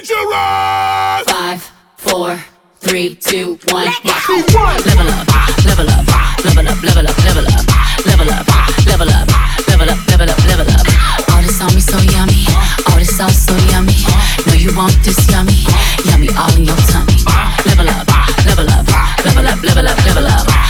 dangerous. Five, four, three, two, one. Level up, level up, level up, level up, level up, level up, level up, level up, level up, level up, level up. All this on me so yummy, all this sauce so yummy. Know you want this yummy, yummy all in your tummy. Level up, level up, level up, level up, level up,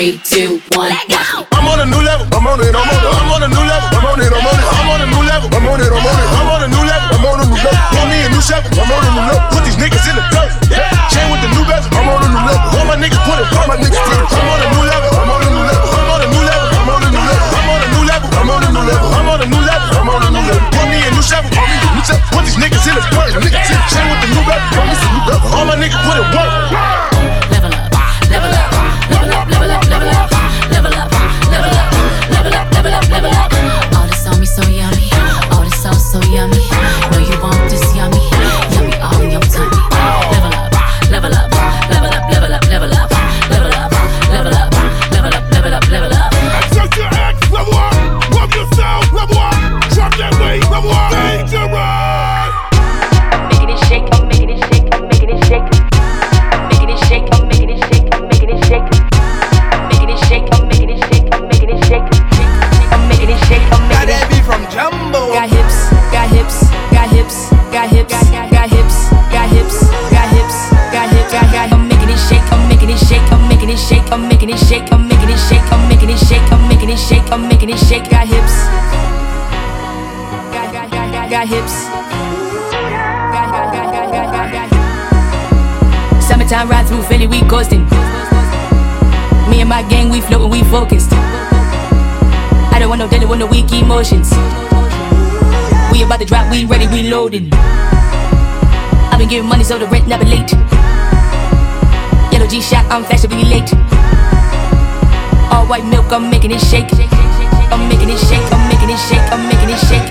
three, two, one. I'm on got hips, got hips, got hips, got hips, got hips, got got. I'm making it shake, I'm making it shake, I'm making it shake, I'm making it shake, I'm making it shake, I'm making it shake, I'm making it shake, I'm making it shake. Got hips, got hips. Summertime ride through Philly, we coasting. Me and my gang, we floating, we focused. I don't want no daily, want no weak emotions. We about to drop, we ready, we loading. I've been giving money so the rent never late. Yellow G shot, I'm fashionably late. All white milk, I'm making it shake. I'm making it shake, I'm making it shake, I'm making it shake.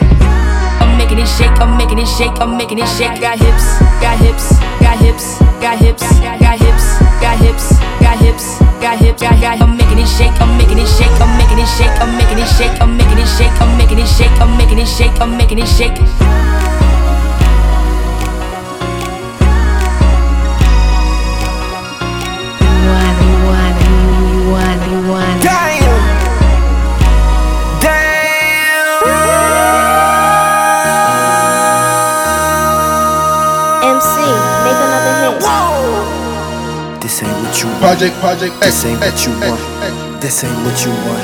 I'm making it shake, I'm making it shake, I'm making it shake. Got hips, got hips, got hips, got hips, got hips, got hips, got hips, got hips, got got. I'm making it shake, I'm making it shake, I'm making it shake, I'm making it shake, I'm making it shake, I'm making it shake, I'm making it shake, I'm making it shake. Project, project, This ain't what you want. This ain't what you want.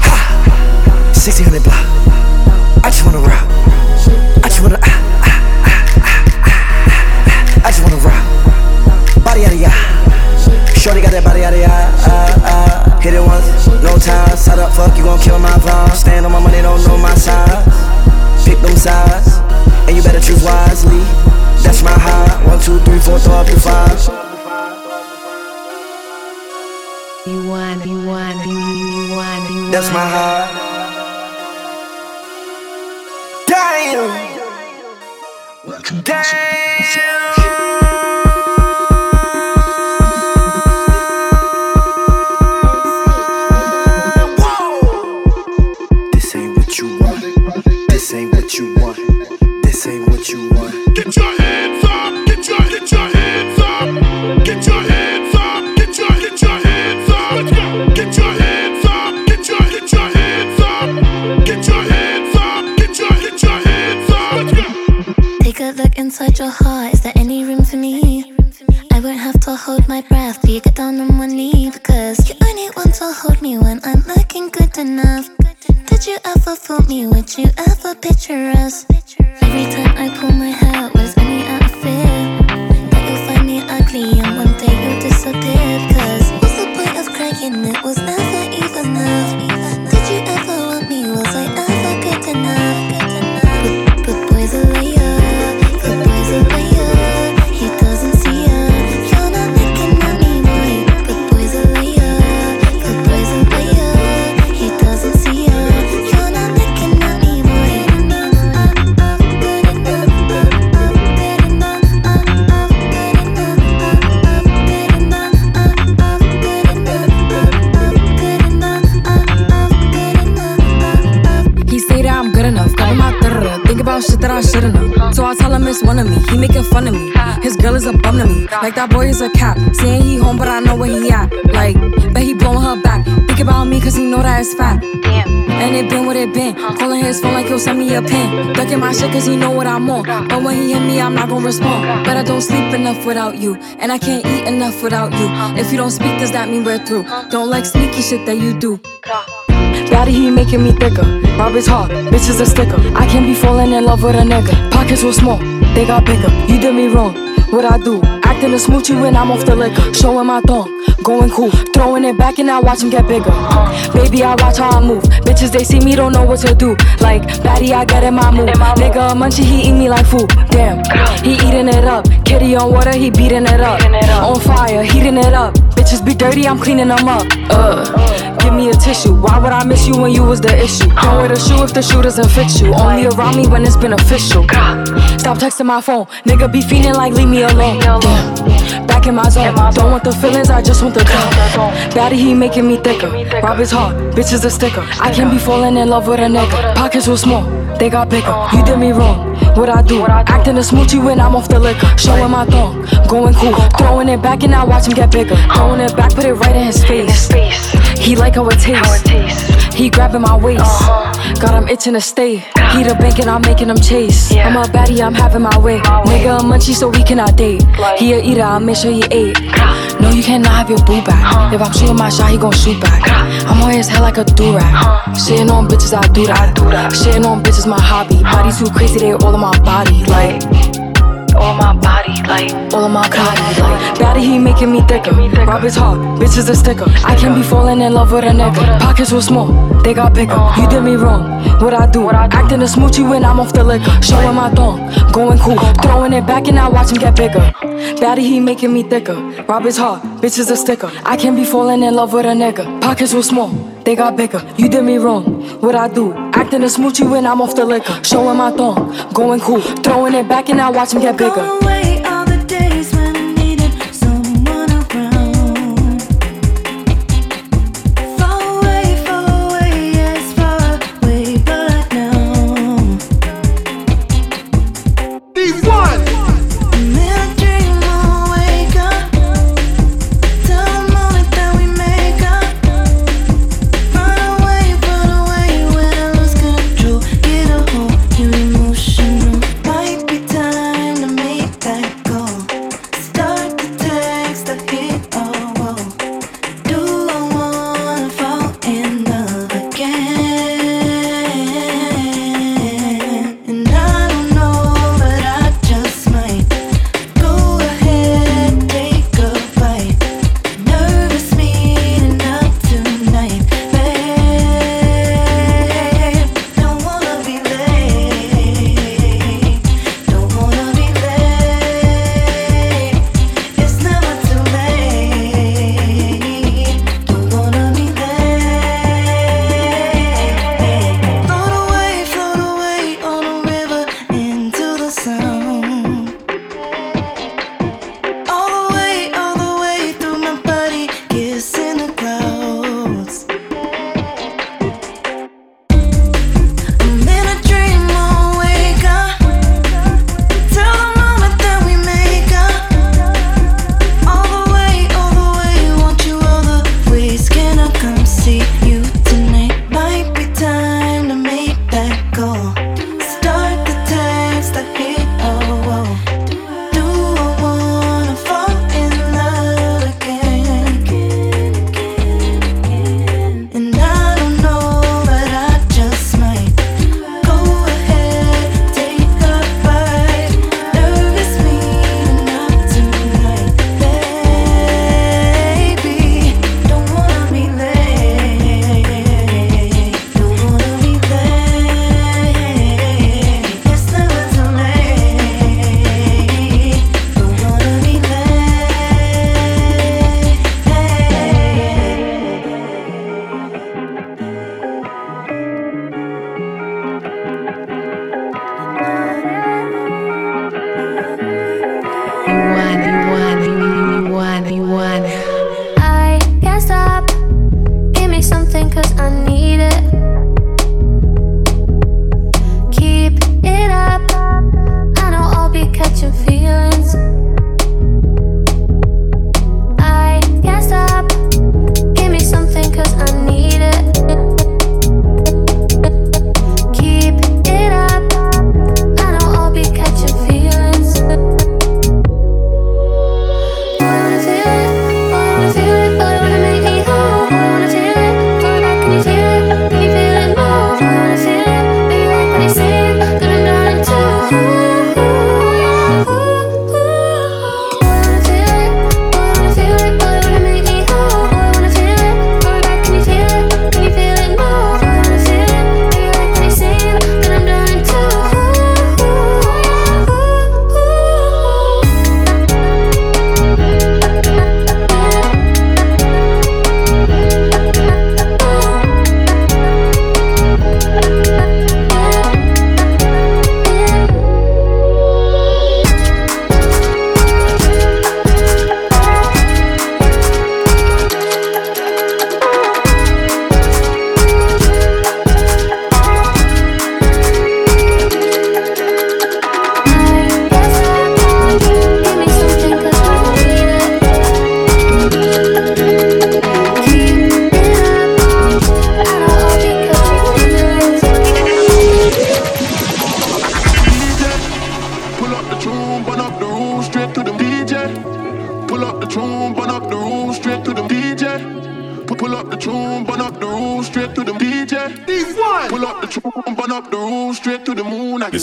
Ha! 1600 block. I just wanna rock. I just wanna. Ah, ah, ah. I just wanna rock. Body out of ya. Shorty got that body out of ya. Hit it once, no time. Side up, fuck, you gon' kill my vibe. Stand on my money, don't know my size. That's my heart. Damn. Damn. Ever fool me? Would you ever picture us? Every time I pull my hair, was any out of fear that you'll find me ugly and one day you'll disappear? Cause what's the point of crying? It was never enough, Think about shit that I shouldn't know. So I tell him it's one of me. He making fun of me. His girl is a bum to me. Like that boy is a cap. Saying he home, but I know where he at. Like, but he blowing her back. Think about me, cause he know that it's fat. And it been what it been. Calling his phone like he'll send me a pin. Ducking my shit cause he know what I'm on. But when he hit me, I'm not gonna respond. But I don't sleep enough without you. And I can't eat enough without you. If you don't speak, does that mean we're through? Don't like sneaky shit that you do. Daddy, he making me thicker. Rob his heart, bitch is a sticker. I can't be falling in love with a nigga. Pockets were small, they got bigger. You did me wrong, what I do? Acting a smoochie when I'm off the liquor. Showing my thong, going cool. Throwing it back and I watch him get bigger. Baby, I watch how I move. Bitches, they see me, don't know what to do. Like, baddie, I get in my mood. Nigga, munchie, he eat me like food. Damn, he eating it up. Kitty on water, he beating it up. On fire, heating it up. Bitches be dirty, I'm cleaning them up. Uh, give me a tissue. Why would I miss you when you was the issue? Don't wear the shoe if the shoe doesn't fit you. Only around me when it's beneficial. Stop texting my phone. Nigga be feeling like leave me alone. Damn. Back in my zone. Don't want the feelings, I just want the come. Daddy, he making me thicker. Rob his heart, bitch is a sticker. I can't be falling in love with a nigga. Pockets were small, they got bigger. You did me wrong. What I do? Acting a smoochie when I'm off the liquor. Showing my thong, going cool. Throwing it back and I watch him get bigger. Throwing it back, put it right in his face. He like how it tastes. He grabbing my waist. Got him itching to stay. He the bank and I'm making him chase. I'm a baddie, I'm having my way. Nigga a munchie, so we cannot date. He a eater, I make sure he ate. Cannot have your boo back. If I'm shooting my shot, he gon' shoot back. I'm on his head like a do-rag. Shitting on bitches, I do that. Shitting on bitches, my hobby. Body too crazy, they all in my body. Like, all my body, like all of my body, like Daddy, he making me thicker. Rob his heart, bitch is a sticker. I can't be falling in love with a nigga. Pockets were small, they got bigger. Uh-huh. You did me wrong, what I do? Acting a smoochie when I'm off the liquor. Showing my thong, going cool. Uh-huh. Throwing it back and I watch him get bigger. Daddy, he making me thicker. Rob his heart, bitch is a sticker. I can't be falling in love with a nigga. Pockets were small, they got bigger. You did me wrong, what I do? Acting a smoochie when I'm off the liquor. Showing my thong, going cool. Throwing it back and I watch him get bigger.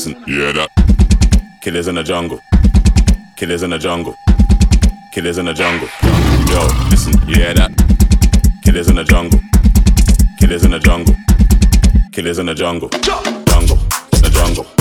Listen, yeah that. Killers in the jungle. Killers in the jungle. Killers in the jungle. Yo, listen, yeah that. Killers in the jungle. Killers in the jungle. Killers in the jungle. Jungle. Jungle. The jungle.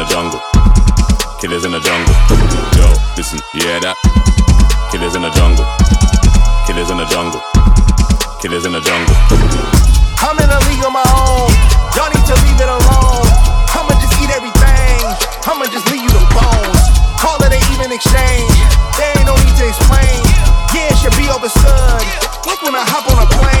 The jungle. Killers in the jungle. Yo, listen, yeah that. Killers in the jungle. Killers in the jungle. Killers in the jungle. I'm in a league of my own. Y'all need to leave it alone. I'ma just eat everything. I'ma just leave you the bones. Call it an even exchange. There ain't no need to explain. Yeah, it should be understood. Like when I hop on a plane,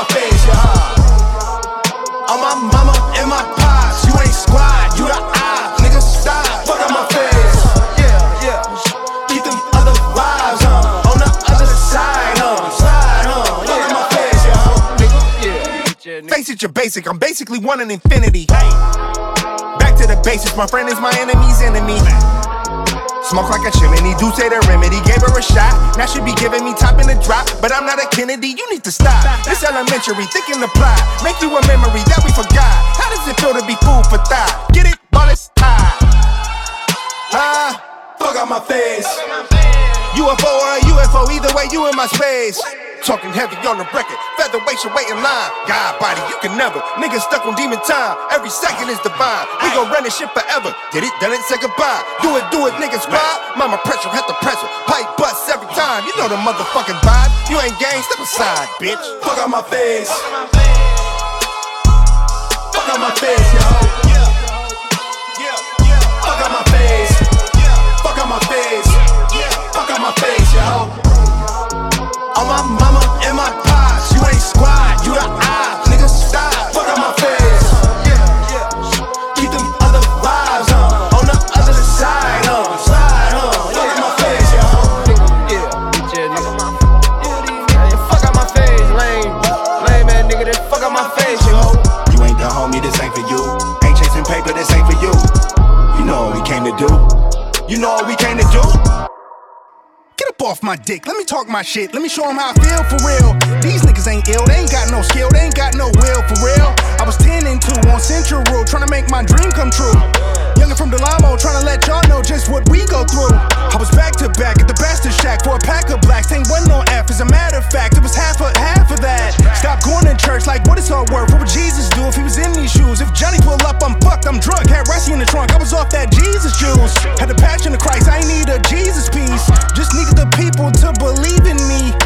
my face, yeah. On my mama and my pops, you ain't squad, you the eye, nigga stop. Fuck out my face. Yeah, yeah. Keep them other vibes, huh? On the other side, huh? Slide, huh? Fuck out my face, yo. Face it, you're basic. I'm basically one in infinity. Back to the basics. My friend is my enemy's enemy. Smoke like a chimney, do say the remedy. Gave her a shot, now she be giving me top in the drop. But I'm not a Kennedy, you need to stop. This elementary, thinking the plot. Make you a memory that we forgot. How does it feel to be food for thought? Get it? All it's high. Ah, fuck out my face. UFO or a UFO, either way, you in my space. Talking heavy on the record, featherweight should wait in line. God body, you can never. Niggas stuck on demon time, every second is divine. We gon' run this shit forever. Did it, done it, say goodbye. Do it, do it, niggas squad. Mama pressure, had the pressure. Pipe bust every time. You know the motherfucking vibe. You ain't gang, step aside, bitch. Fuck out my face. You know what we came to do. Get up off my dick, let me talk my shit, let me show 'em how I feel for real. These niggas ain't ill, they ain't got no skill, they ain't got no will for real. I was 10 and 2 on Central Road, trying to make my dream come true. Younger from Del Amo, trying to let y'all know just what we go through. I was back to back at the Bastard Shack for a pack of blacks. Ain't one no F, as a matter of fact, it was half of half of that. Stop going to church like what it's all worth. What would Jesus do if he was in these shoes? If Johnny pull up, I'm fucked, I'm drunk. Had Rossi in the trunk, I was off that Jesus juice. Had the passion of Christ, I need a Jesus piece. Just needed the people to believe in me.